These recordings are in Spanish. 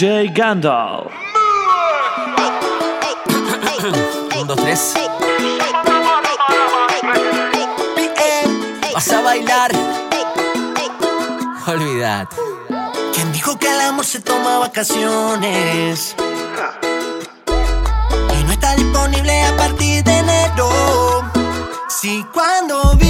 DJ Gandalf. Un, dos, tres. Vas a bailar. Olvidad. ¿Quién dijo que el amor se toma vacaciones? Y no está disponible a partir de enero. Si cuando vi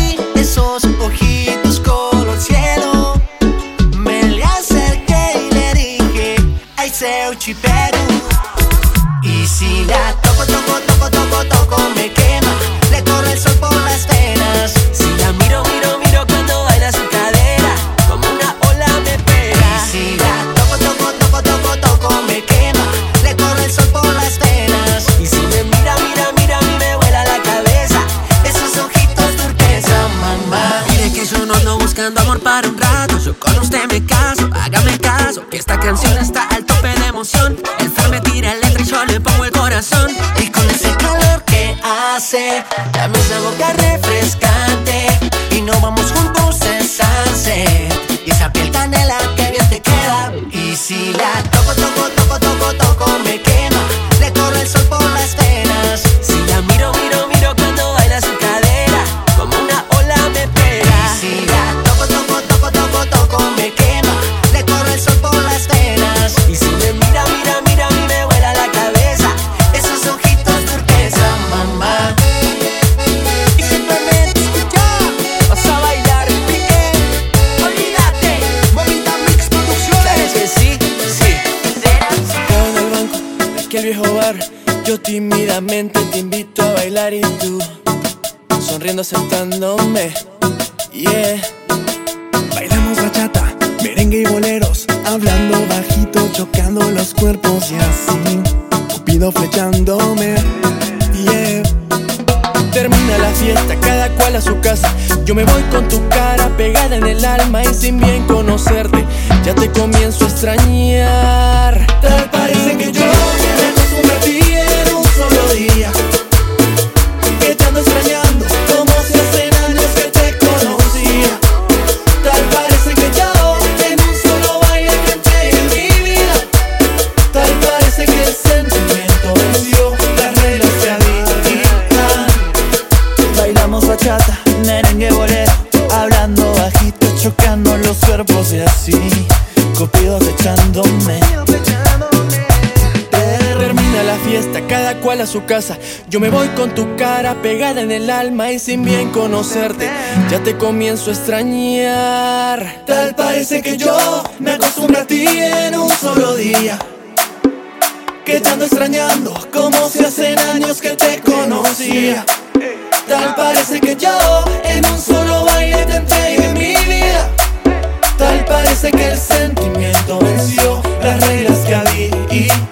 Hablando bajito, chocando los cuerpos y así. Cupido flechándome. Termina la fiesta, cada cual a su casa. Yo me voy con tu cara pegada en el alma y sin bien conocerte. Ya te comienzo a extrañar. a su casa. Yo me voy con tu cara pegada en el alma y sin bien conocerte, ya te comienzo a extrañar. Tal parece que yo me acostumbré a ti en un solo día. Que te ando extrañando como si hace años que te conocía. Tal parece que yo en un solo baile te entregué mi vida. Tal parece que el sentimiento venció las reglas que había.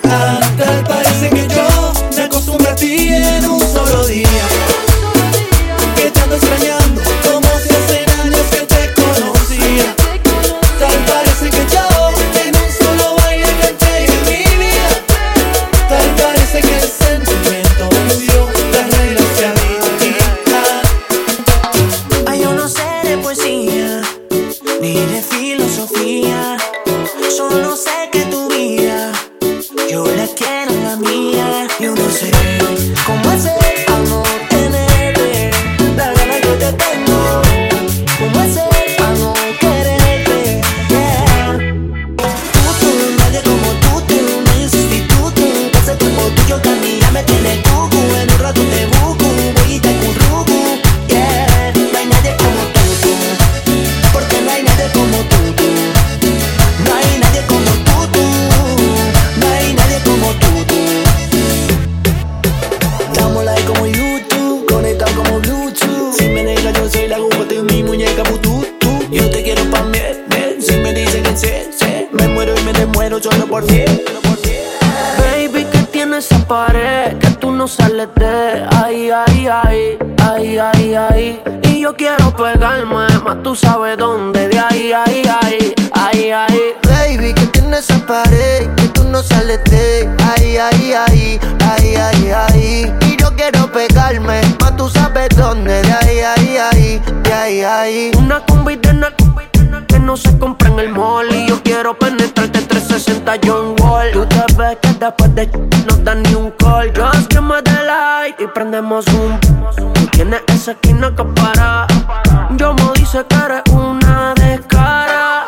Tal parece que yo después de no dan ni un call. Just give me the light y prendemos un. Tú tienes esa esquina que para. Yo me dice que eres una descara.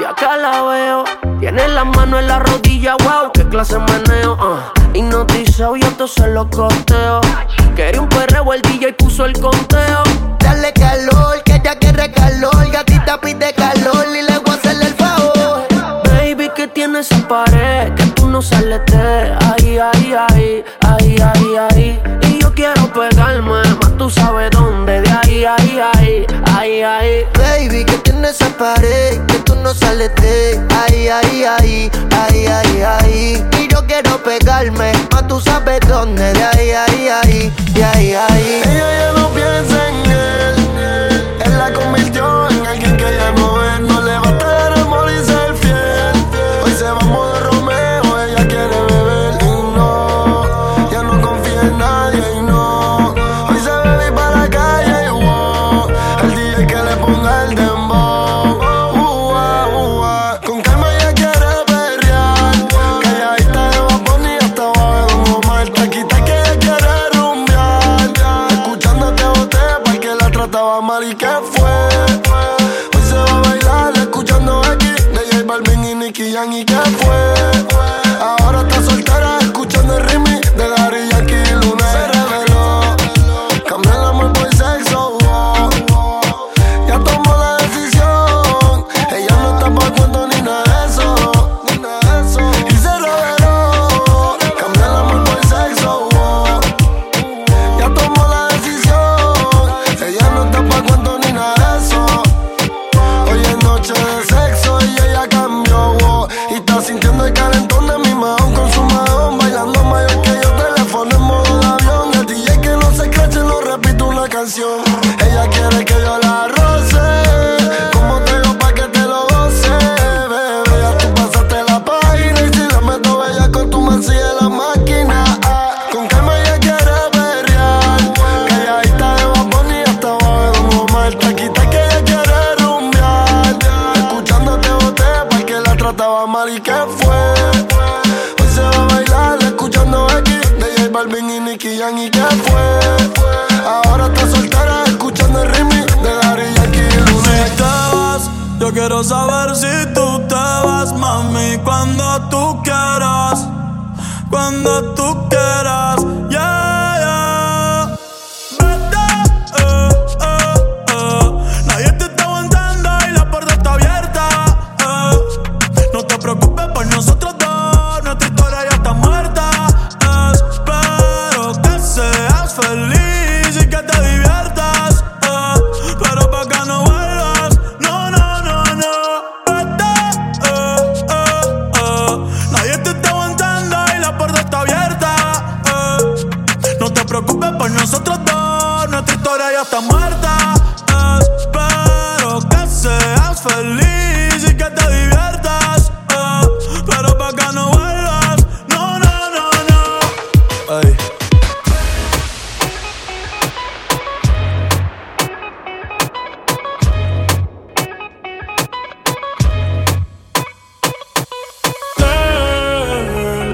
Y acá la veo. Tiene la mano en la rodilla, wow, qué clase meneo. Uh. Hipnotizado y esto se lo costeo. Quería un perreo, el DJ puso el conteo. Dale calor, que ella quiere calor. Gatita pide calor y le voy a hacerle el favor. Baby, que tienes esa pared, de ahí, ahí, ahí, ahí, ahí, ahí. Y yo quiero pegarme, más tú sabes dónde, de ahí, ahí, ahí, ahí, ahí. Baby, que tienes esa pared, que tú no sales de ahí, ahí, ahí, ahí, ahí, ahí. Y yo quiero pegarme, más tú sabes dónde, de ahí, ahí, ahí, de ahí, ahí. Ella ya no piensa en él, él la convirtió en alguien que ya no es. No le basta el amor y ser fiel. Hoy se va a modo trataba mal y que fue. Hoy se va a bailar escuchando aquí de J Balvin y Nicky Jam y que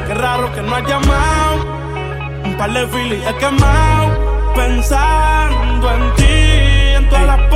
qué raro que no has llamado. Un par de filis.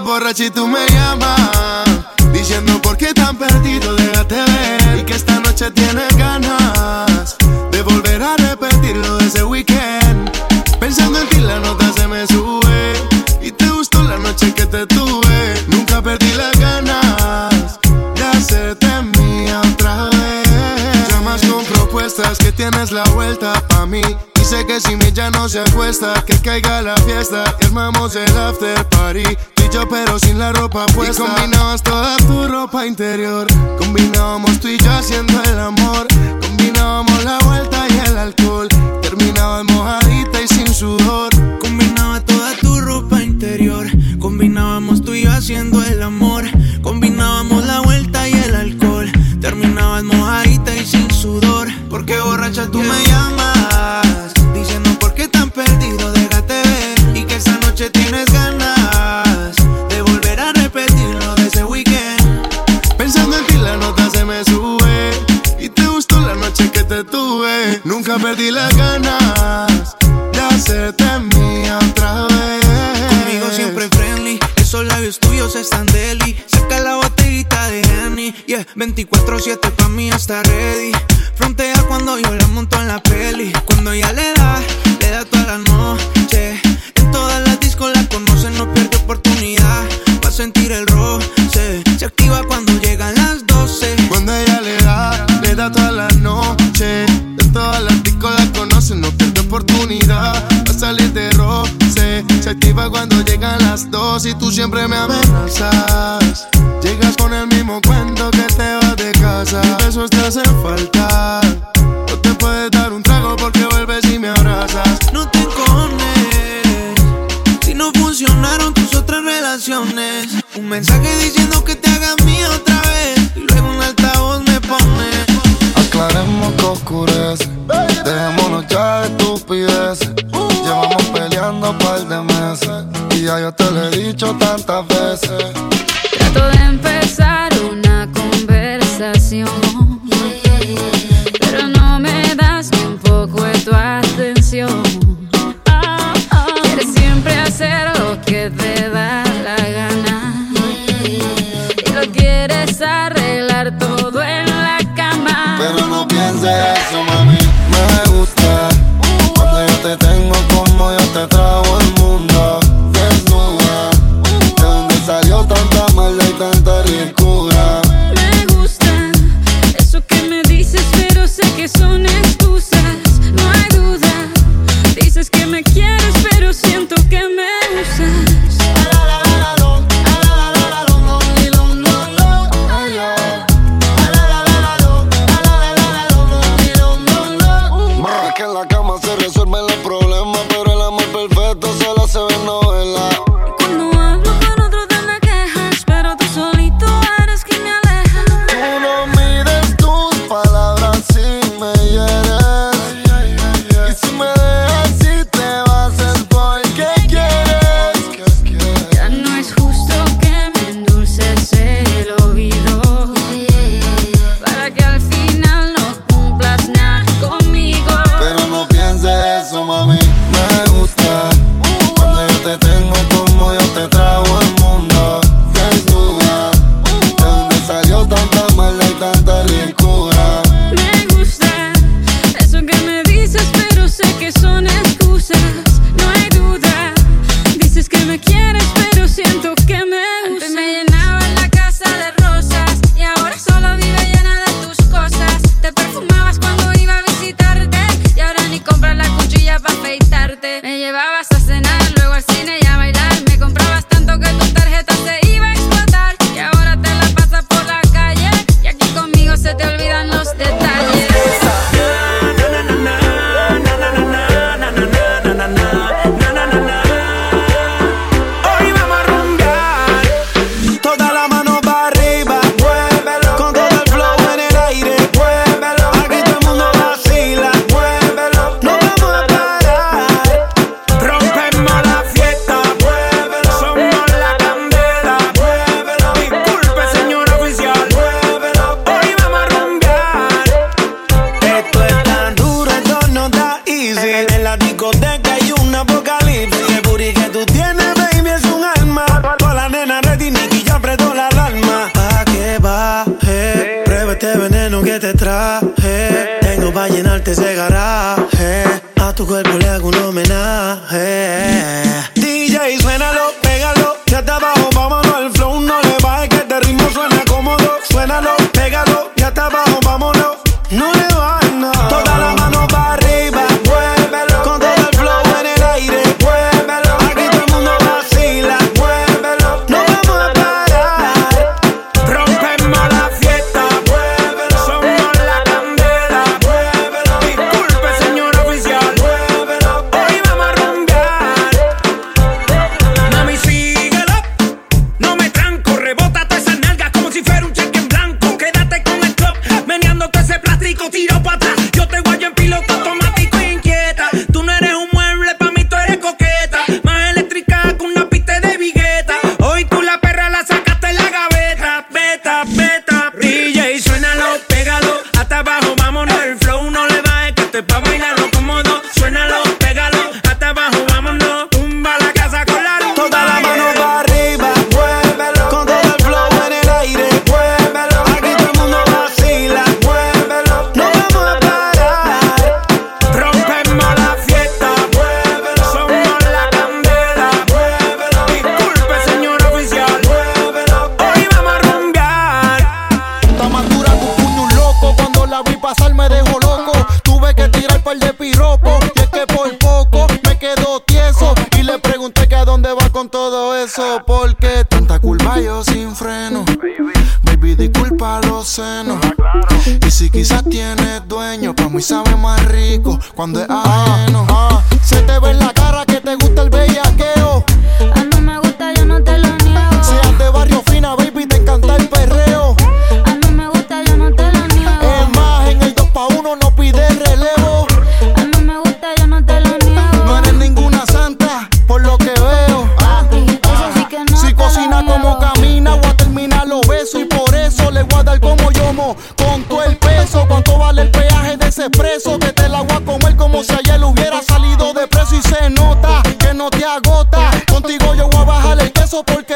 Borracha y tú me llamas Diciendo por qué tan perdido déjate ver. Y que esta noche tienes ganas De volver a repetirlo ese weekend. Pensando en ti la nota se me sube Y te gustó la noche que te tuve. Nunca perdí las ganas De hacerte mía otra vez. Llamas con propuestas que tienes la vuelta pa' mí sé que si mi ya no se acuesta Que caiga la fiesta y armamos el after party yo, pero sin la ropa puesta. Combinabas toda tu ropa interior. Combinábamos tú y yo haciendo el amor. Combinábamos la vuelta y el alcohol. Terminabas mojadita y sin sudor. Combinaba toda tu ropa interior. Combinábamos tú y yo haciendo el amor. Combinábamos la vuelta y el alcohol. Terminabas mojadita y sin sudor. Porque borracha tú me llamas. Diciendo por qué tan perdido, déjate ver. Y que esa noche tienes Nunca perdí las ganas de hacerte mía otra vez. Conmigo siempre friendly, esos labios tuyos están deli. Saca la botellita de Annie, yeah. 24-7 pa' mí está ready. Frontea cuando yo la monto en la peli. Cuando ya le da, le da toda la noche. En todas las discos la conocen, no pierde oportunidad. Va a sentir el roce. Se activa cuando llegan cuando llegan las dos y tú siempre me amenazas. Llegas con el mismo cuento que te vas de casa. Besos te hacen falta. No te puedes dar un trago porque vuelves y me abrazas. No te encones si no funcionaron tus otras relaciones. Un mensaje diciendo que te hagas mía otra vez y luego un altavoz me pone. Aclaremos que oscurece, dejémonos ya de estupideces. Uh. Llevamos peleando par de yo te lo he dicho tantas veces. La vi pasar, me dejó loco. Tuve que tirar par de piropos. Y es que por poco me quedo tieso. Y le pregunté que a dónde va con todo eso. Porque tanta culpa yo sin freno. Baby, disculpa los senos. Y si quizás tienes dueño, pa' mí sabe más rico cuando es ajeno. Se te ve en la cara que te gusta el peaje de ese preso. Que te la voy a comer como si ayer hubiera salido de preso. Y se nota que no te agota. Contigo yo voy a bajar el queso porque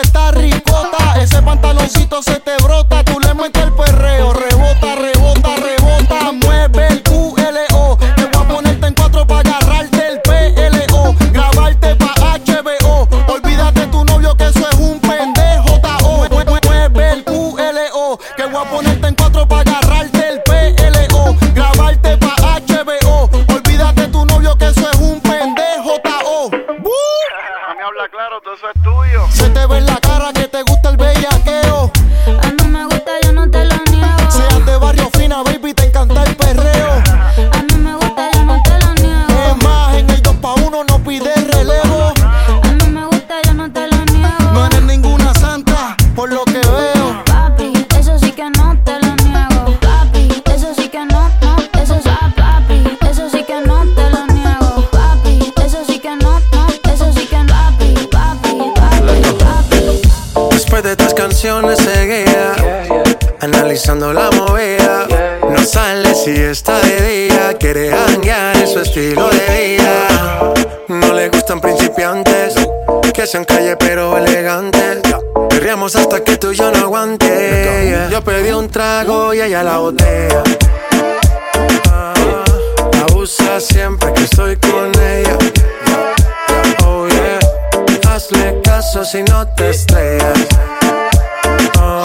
Hasta que tú y yo no aguante. Yo pedí un trago y ella la botella Ah, Abusa siempre que estoy con ella. Oh yeah. Hazle caso si no te estrellas. Oh,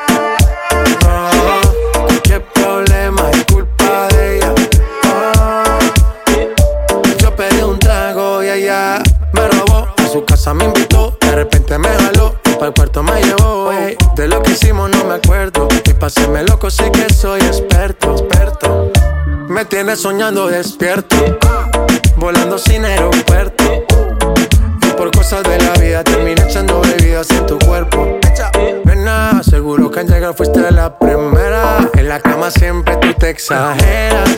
Su casa me invitó, de repente me jaló. Para el cuarto me llevó. ey. De lo que hicimos no me acuerdo. Y paséme loco, sé que soy experto. experto. Me tienes soñando despierto. Volando sin aeropuerto. Y por cosas de la vida terminé echando bebidas en tu cuerpo. Nena, seguro que al llegar fuiste la primera. En la cama siempre tú te exageras.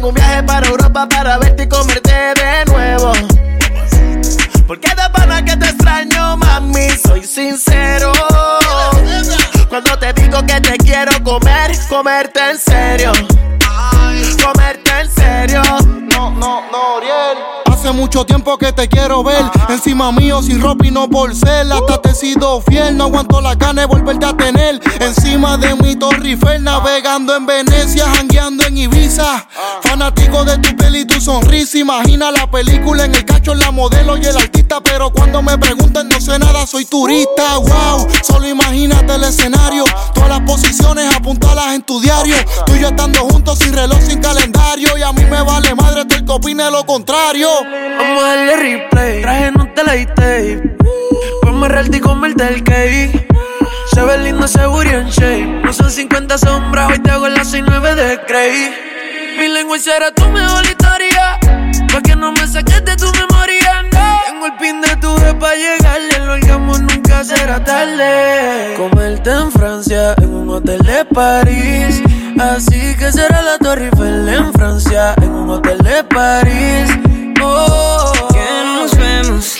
En un viaje para Europa para verte y comerte de nuevo. Porque de pana que te extraño, mami, soy sincero. Cuando te digo que te quiero comer, comerte en serio. Comerte en serio. No, no, no, Oriel. Hace mucho tiempo que te quiero ver. Encima mío, sin ropa y no por ser. Hasta te he sido fiel. No aguanto la gana de volverte a tener. Encima de mi Torre Eiffel, navegando en Venecia, jangueando en Ibiza. Fanático de tu peli y tu sonrisa. Imagina la película en el cacho, la modelo y el artista. Pero cuando me preguntan, no sé nada, soy turista. Wow, solo imagínate el escenario. Todas las posiciones apuntalas en tu diario. Tú y yo estando juntos sin reloj, sin calendario. Y a mí me vale madre todo el que opine lo contrario. Vamos a darle replay. Traje no te la tape. Ponme real y comerte el cake. Se ve lindo ese booty en shape. No son 50 sombras, hoy te hago las 69 de Grey. Mi lengua será tu mejor historia. Pa' que no me saques de tu memoria, no. Tengo el pin de tu vez pa' llegarle. El orgasmo nunca será tarde. Comerte en Francia, en un hotel de París. Así que será la Torre Eiffel en Francia, en un hotel de París. Oh, que nos vemos.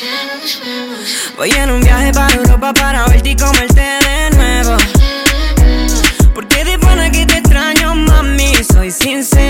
Voy en un viaje para Europa para verte y comerte de nuevo. Porque de pana que te extraño, mami, soy sincero.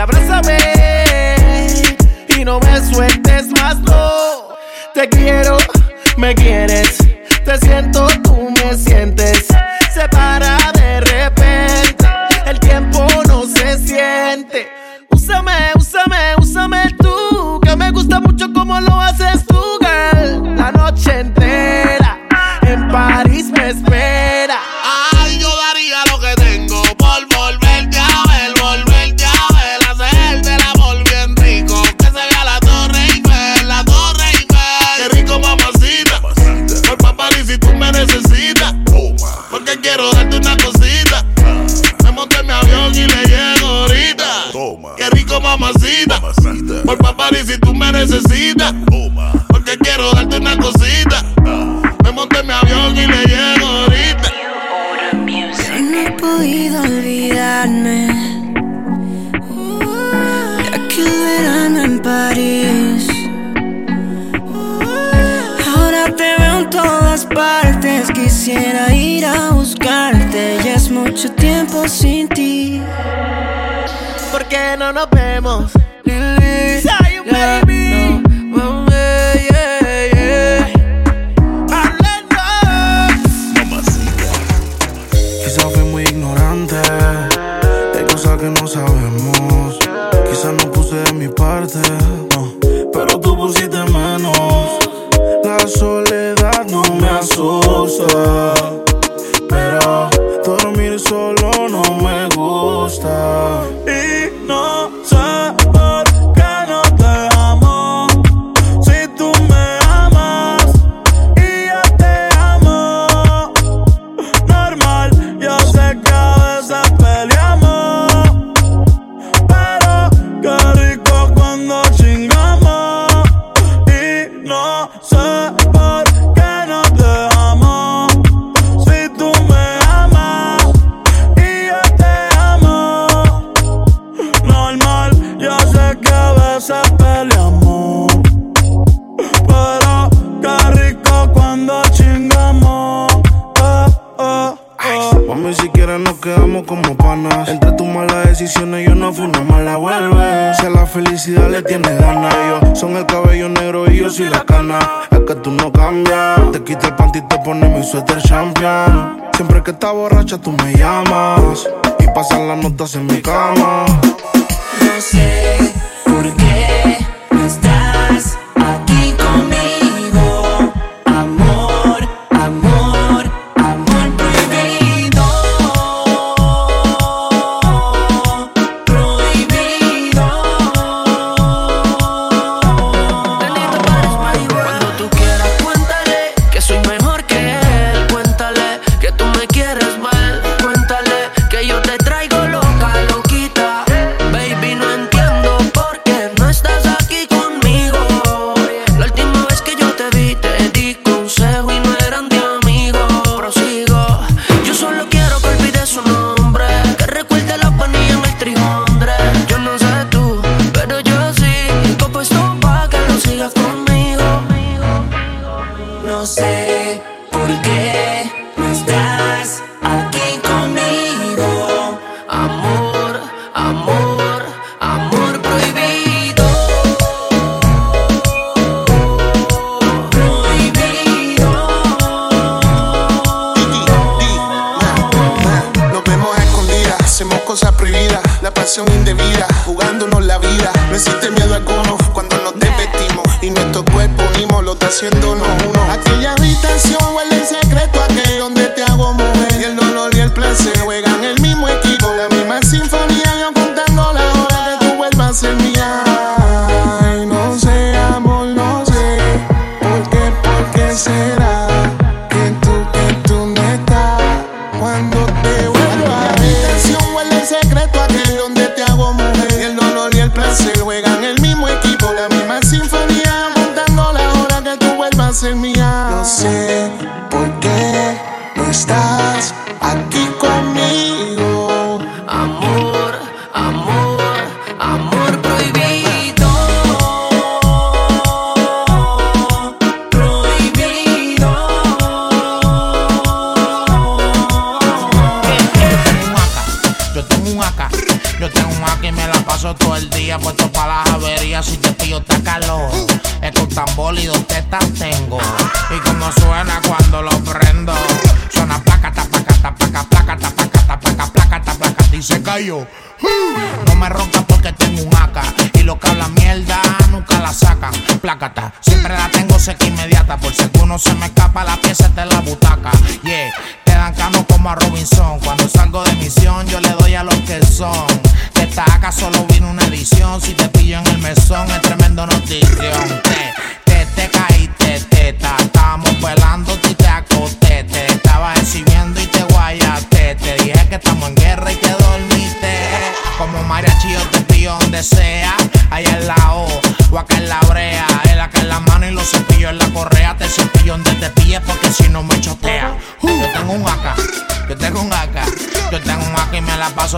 abrázame. Y no me sueltes más, no. Te quiero, me quieres, te siento, tú me sientes. Se Por papá, y si tú me necesitas. Porque quiero darte una cosita. Me monté en mi avión y le llego ahorita. Yo no he podido olvidarme de aquel verano en París. Ahora te veo en todas partes, quisiera ir a buscarte. Ya es mucho tiempo sin ti. ¿Por qué no nos vemos? Lili, Say, baby. no,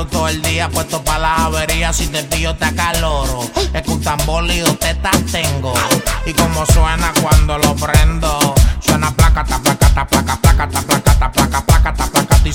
todo el día puesto para las averías. Si te pillo te acaloro. Es que un tambor y dos tetas tengo. Y como suena cuando lo prendo. Suena placa, ta placa, ta placa, placa, ta placa, ta placa, placa, ta placa, y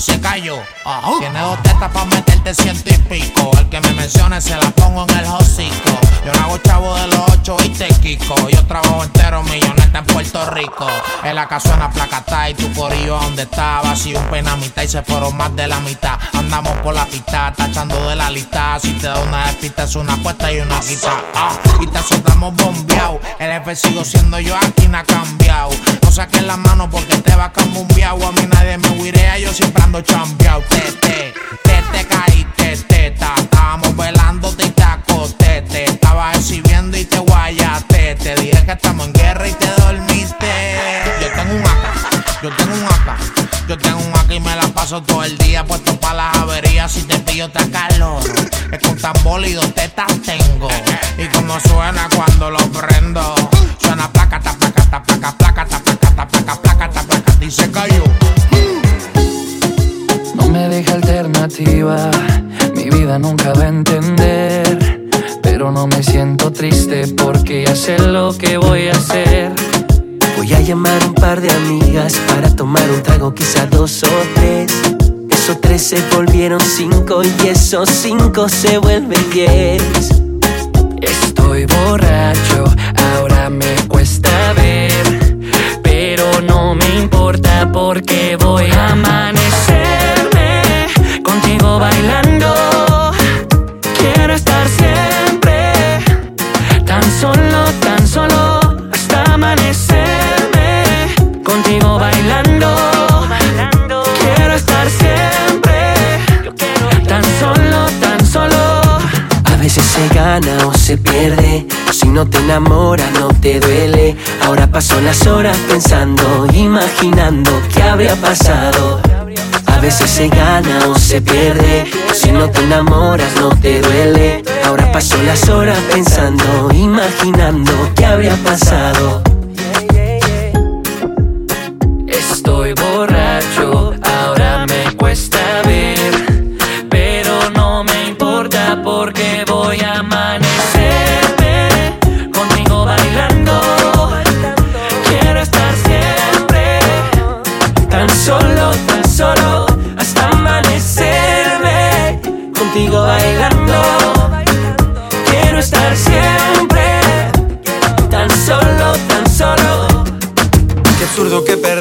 Tiene dos tetas para meterte ciento y pico. El que me mencione se la pongo en el hocico. Yo no hago chavo de los ocho y te quico. Yo trabajo entero milloneta en Puerto Rico. En la casa suena placata y tu corillo donde estaba. Si un pena mitad y se fueron más de la mitad. Andamos por la pista, tachando de la lista. Si te da una despista es una apuesta y una quita. Ah, y te soltamos bombeado. El jefe sigo siendo yo, aquí no ha cambiado. No saques la mano porque te va a cambiar. A mí nadie me huirea, yo siempre ando chambeado. Te, te, te, te caíste, teta. Estábamos velando y te acosté. Te estaba exhibiendo y te guayaste. Te dije que estamos en guerra y te dormiste. Yo tengo un AK, yo tengo un AK. Yo tengo un AK y me la paso todo el día puesto para las averías. Si te pillo te calor. Es con tambor y dos tetas tengo. Y como suena cuando lo prendo. Suena placa, ta placa, ta placa, placa, ta placa, ta placa, placa, ta placa, y se cayó. Mi vida nunca va a entender. Pero no me siento triste porque ya sé lo que voy a hacer. Voy a llamar un par de amigas para tomar un trago, quizá dos o tres. Esos tres se volvieron cinco y esos cinco se vuelven diez. Estoy borracho, ahora me cuesta ver. Pero no me importa porque voy a amanecerme se pierde. Si no te enamoras, no te duele. Ahora paso las horas pensando, imaginando qué habría pasado. A veces se gana o se pierde. Si no te enamoras, no te duele. Ahora paso las horas pensando, imaginando qué habría pasado. Estoy borrado.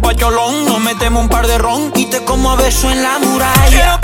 pa' cholón. Nos metemos un par de ron y como a beso en la muralla.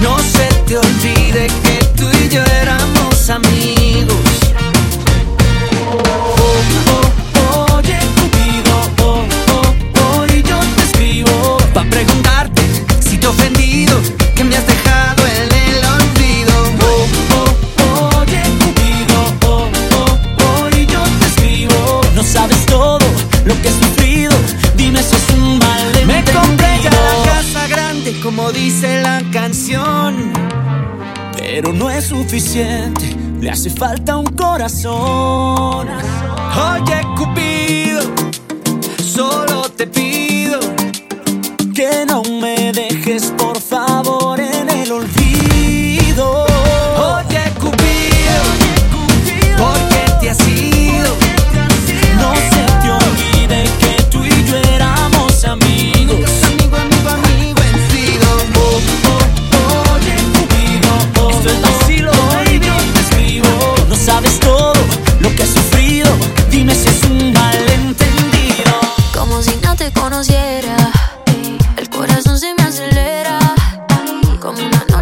No se te olvide que tú y yo éramos amigos. Pero no es suficiente, le hace falta un corazón. Oye, Cupido, solo te pido que no me dejes.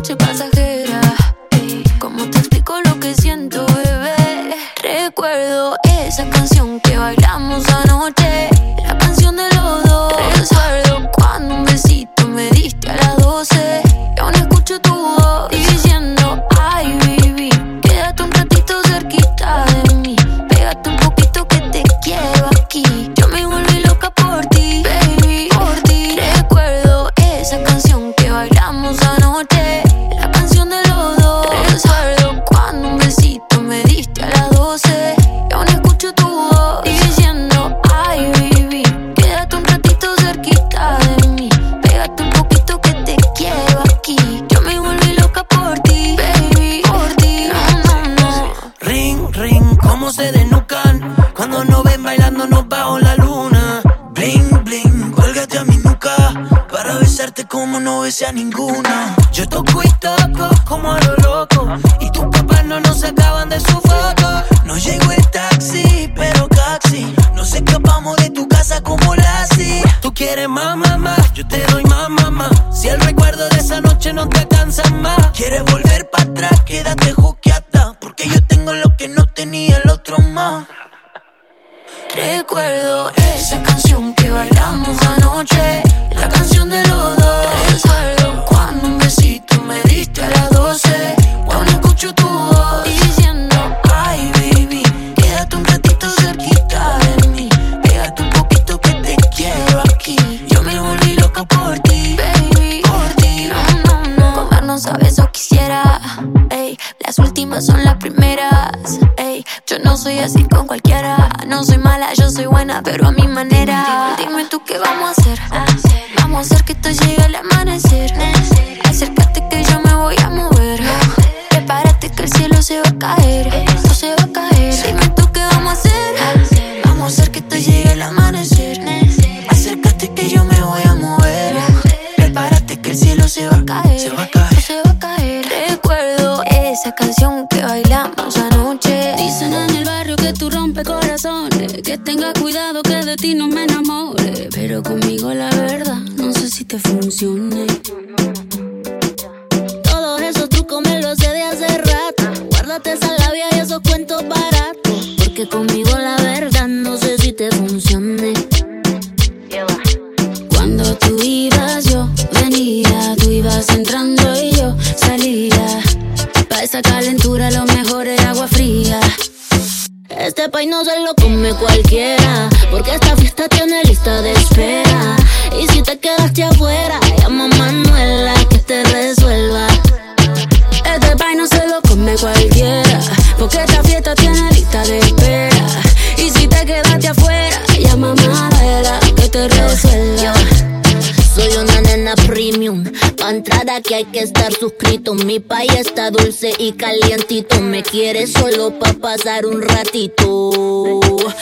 noche pasajera. Tenga cuidado que de ti no me enamore, pero conmigo la verdad, no sé si te funcione. Calientito. Me quiere solo pa' pasar un ratito.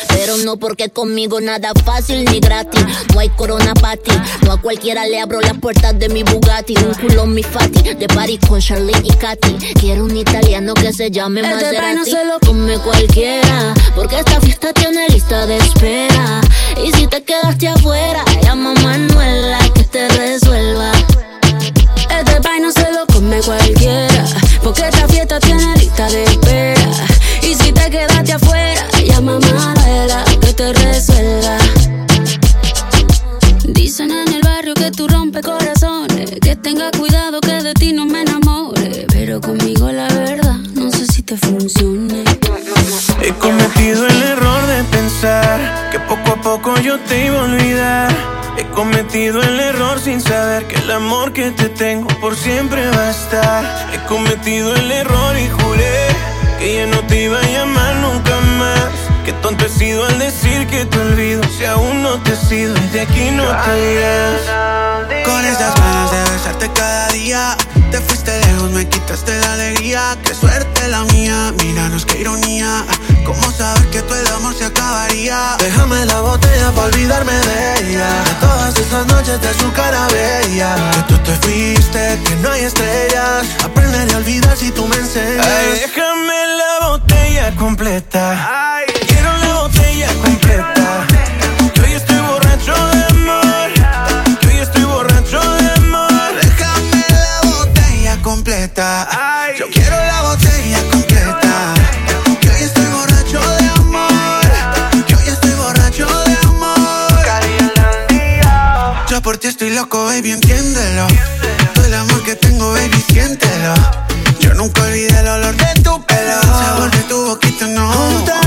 Pero no porque conmigo nada fácil ni gratis. No hay corona para ti. No a cualquiera le abro las puertas de mi Bugatti. Un culo mi fati. De París con Charlene y Katy. Quiero un italiano que se llame Este Maserati. no se lo come cualquiera. Porque esta fiesta tiene lista de espera. Y si te quedaste afuera, llama a Manuela que te resuelva. Que tenga cuidado que de ti no me enamore. Pero conmigo la verdad, no sé si te funcione. He cometido el error de pensar que poco a poco yo te iba a olvidar. He cometido el error sin saber que el amor que te tengo por siempre va a estar. He cometido el error y juré que ya no te iba a llamar nunca más. Al decir que te olvido si aún no te sido y de aquí no te irás. Con esas ganas de besarte cada día Te fuiste lejos, me quitaste la alegría Qué suerte la mía, míranos qué ironía ¿Cómo saber que todo el amor se acabaría? Déjame la botella para olvidarme de ella. De todas esas noches de su cara bella. Que tú te fuiste, que no hay estrellas Aprenderé a olvidar si tú me enseñas. Ay, déjame la botella completa. Quiero Yo quiero la botella completa. Que hoy estoy borracho de amor. Que hoy estoy borracho de amor. Yo por ti estoy loco, baby, entiéndelo. Todo el amor que tengo, baby, siéntelo. Yo nunca olvidé el olor de tu pelo. Sabor de tu boquita, no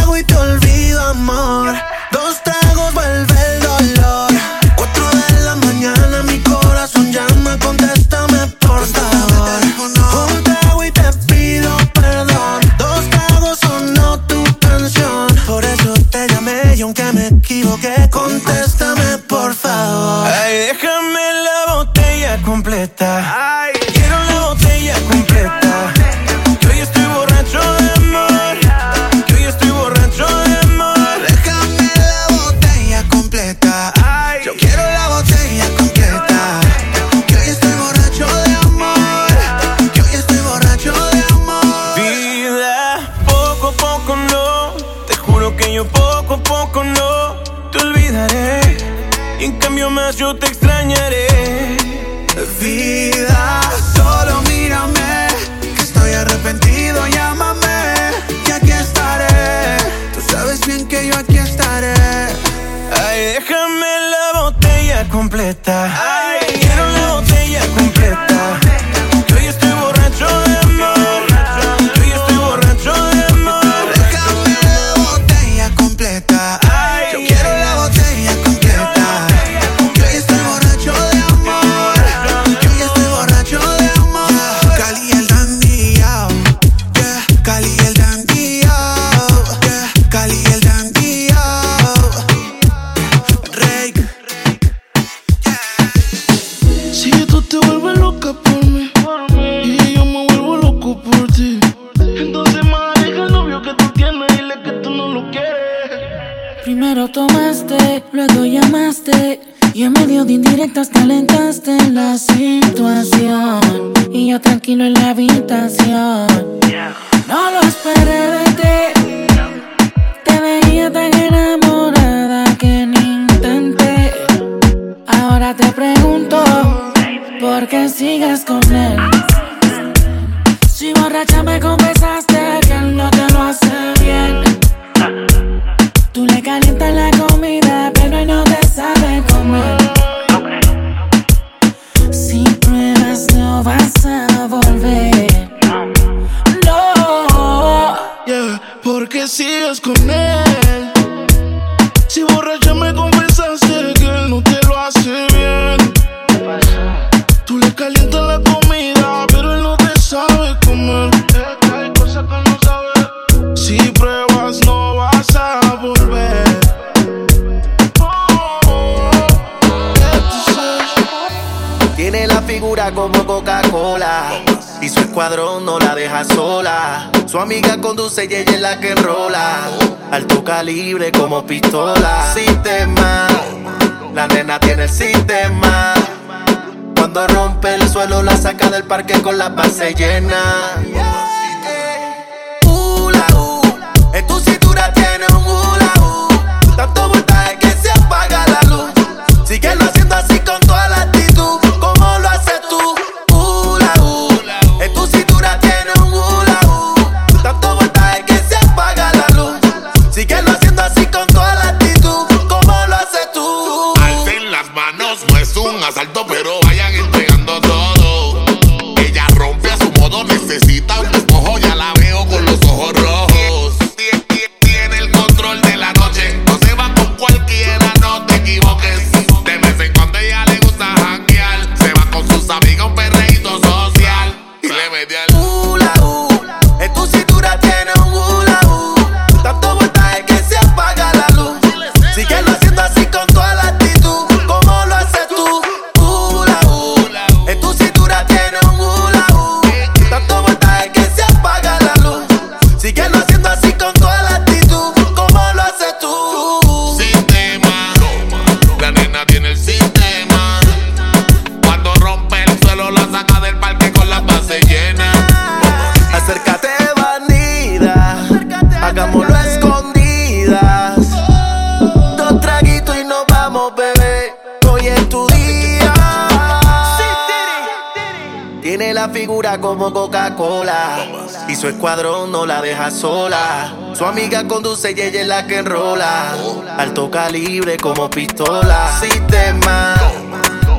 Su amiga conduce y ella es la que enrola. Alto calibre como pistola. Sistema,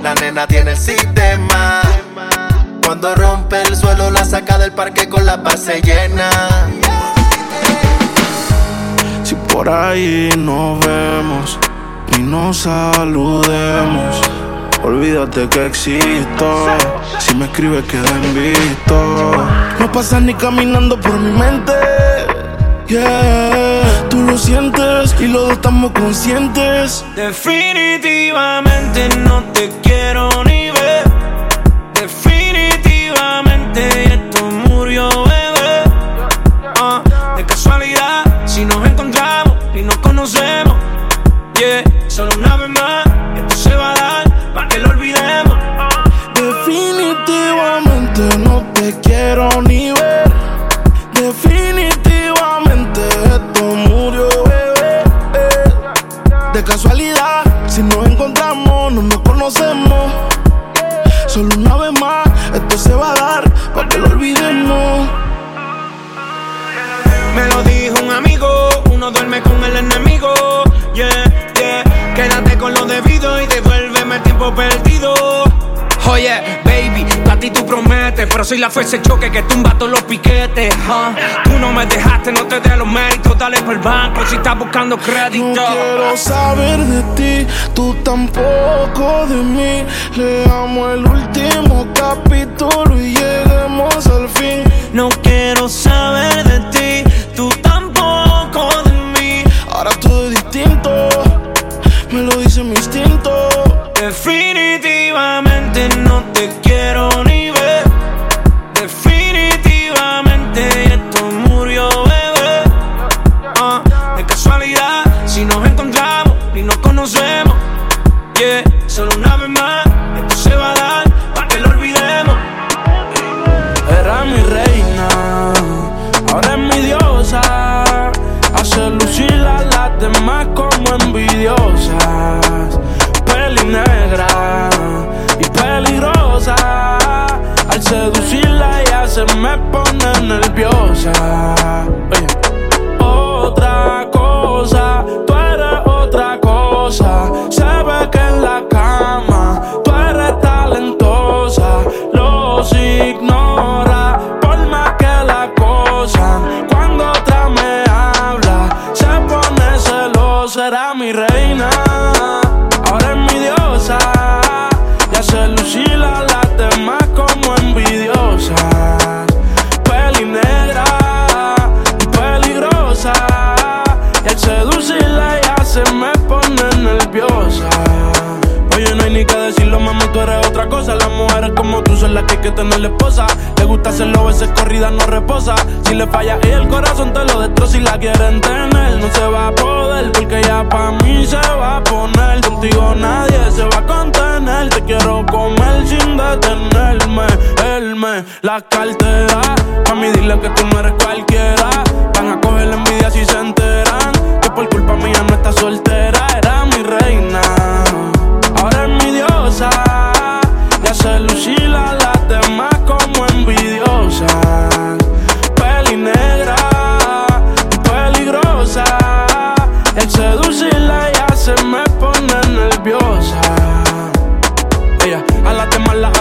la nena tiene el sistema. Cuando rompe el suelo la saca del parque con la base llena. Si por ahí nos vemos y nos saludemos. Olvídate que existo. Si me escribes, queda en visto. No pasas ni caminando por mi mente. Tú lo sientes y los dos estamos conscientes. Definitivamente no te quiero. si estás buscando crédito. No quiero saber de ti, tú tampoco de mí. Leamos el último capítulo y lleguemos al fin. No quiero saber como tú son las que hay que tener esposa. Le gusta hacerlo veces corrida, no reposa. Si le falla y el corazón te lo destroza si la quieren tener. No se va a poder porque ya pa' mí se va a poner. Contigo nadie se va a contener. Te quiero comer sin detenerme. Él me la cartera. Mí dile que tú no eres cualquiera. Van a coger la envidia si se enteran. Que por culpa mía no está soltera. Era mi reina. sunshine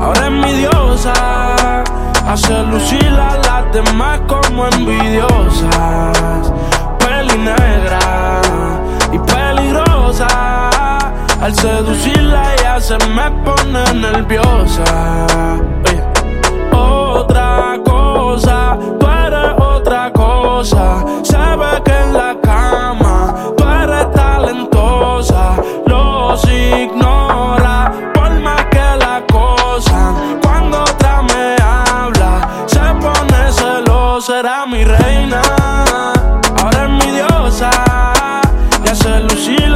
Ahora es mi diosa. Hace lucir a las demás como envidiosas. Peli negra y peligrosa. Al seducirla ya se me pone nerviosa. Otra cosa, tú eres otra cosa. Se ve que en la cama tú eres talentosa. Los ignora Cuando otra me habla, se pone celosa. Será mi reina, ahora es mi diosa. Y hace lucir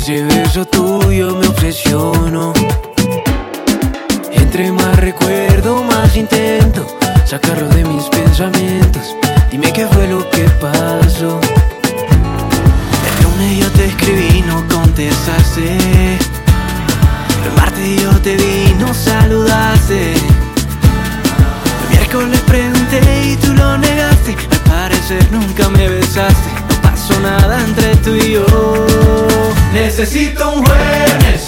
ese beso tuyo me obsesiono. Entre más recuerdo, más intento sacarlo de mis pensamientos. Dime qué fue lo que pasó. El lunes yo te escribí, no contestaste. El martes yo te vi, no saludaste. El miércoles pregunté y tú lo negaste. Al parecer nunca me besaste nada entre tú y yo. Necesito un jueves.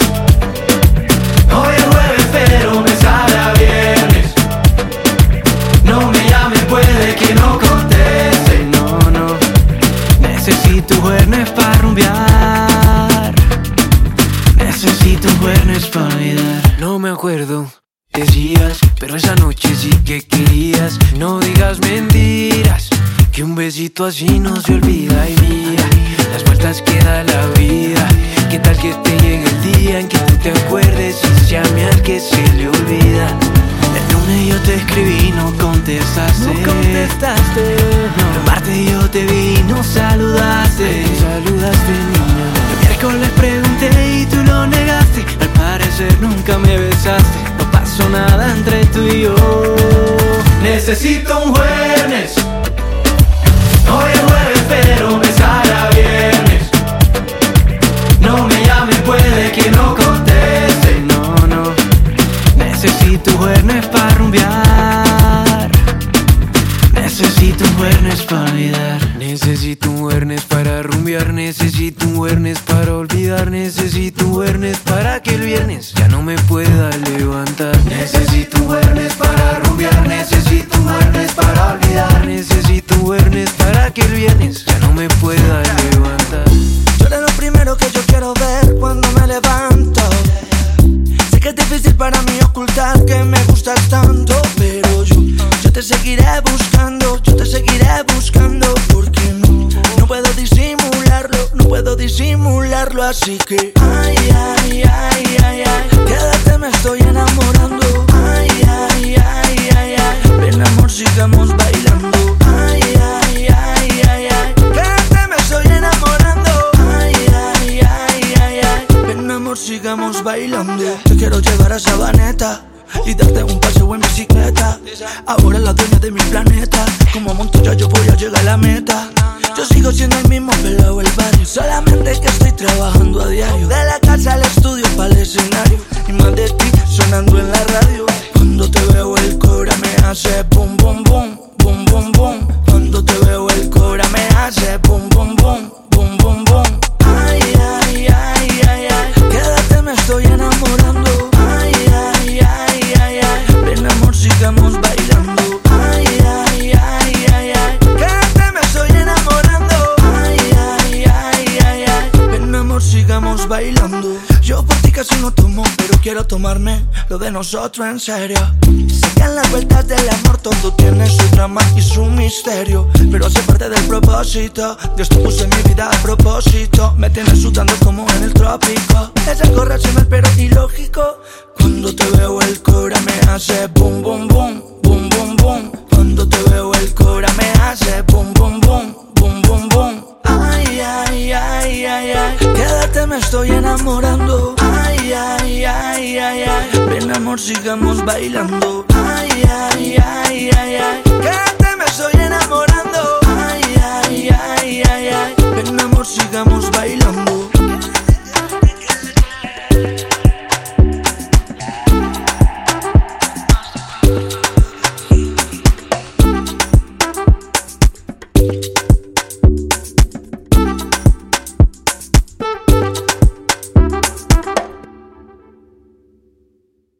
Hoy es jueves, pero me sale a viernes. No me llame, puede que no conteste. No, no. Necesito un jueves para rumbear. Necesito un jueves para olvidar. No me acuerdo decías, pero esa noche sí que querías. No digas mentiras, que un besito así no se olvida y mira las vueltas que da la vida. ¿Qué tal que te llegue el día en que tú te acuerdes y llame al que se le olvida? El lunes yo te escribí, no contestaste. No contestaste. No. El martes yo te vi, no saludaste. No saludaste, niña. El miércoles pregunté y tú lo negaste. Al parecer nunca me besaste. No pasó nada entre tú y yo. Necesito un jueves Hoy es jueves, pero me sala viernes. No me llame, puede que no conteste. No, no, necesito jueves para rumbear. Necesito un viernes para olvidar. Necesito un viernes para rumbear. Necesito un viernes para olvidar. Necesito un viernes para que el viernes ya no me pueda levantar. Necesito un viernes para rumbear. Necesito un viernes para olvidar. Necesito un viernes para que el viernes ya no me pueda levantar. Tú eres lo primero que yo quiero ver cuando me levanto. Sé que es difícil para mí ocultar que me gustas tanto, pero yo te seguiré buscando, yo te seguiré buscando, porque no, no puedo disimularlo, no puedo disimularlo, así que ay, ay, ay, ay, ay, quédate, me estoy enamorando, ay, ay, ay, ay, ay, ven amor, sigamos bailando, ay, ay, ay, ay, ay, quédate, me estoy enamorando, ay, ay, ay, ay, ay, ven amor, sigamos bailando, te quiero llevar a Sabaneta. Y darte un paseo en bicicleta. Ahora la dueña de mi planeta. Como Montoya yo voy a llegar a la meta. Yo sigo siendo el mismo pelado del barrio. Solamente que estoy trabajando a diario. De la casa al estudio para el escenario. Y más de ti sonando en la radio. Cuando te veo el cora me hace boom boom boom Boom boom boom Cuando te veo el cora me hace boom boom boom Boom boom boom quiero tomarme lo de nosotros en serio. En las vueltas del amor todo tiene su drama y su misterio Pero hace parte del propósito. Dios te puso en mi vida a propósito. Me tienes sudando como en el trópico. Es correrse el pero ilógico Cuando te veo el cora me hace boom boom boom Boom boom boom. Cuando te veo el cora me hace boom boom boom Boom boom boom. Ay, ay, ay, ay, ay. Quédate, me estoy enamorando ay, ay, ay, ay. Ven amor, sigamos bailando. Ay, ay, ay, ay, ay. Quédate, me estoy enamorando. Ay, ay, ay, ay, ay. Ven amor, sigamos bailando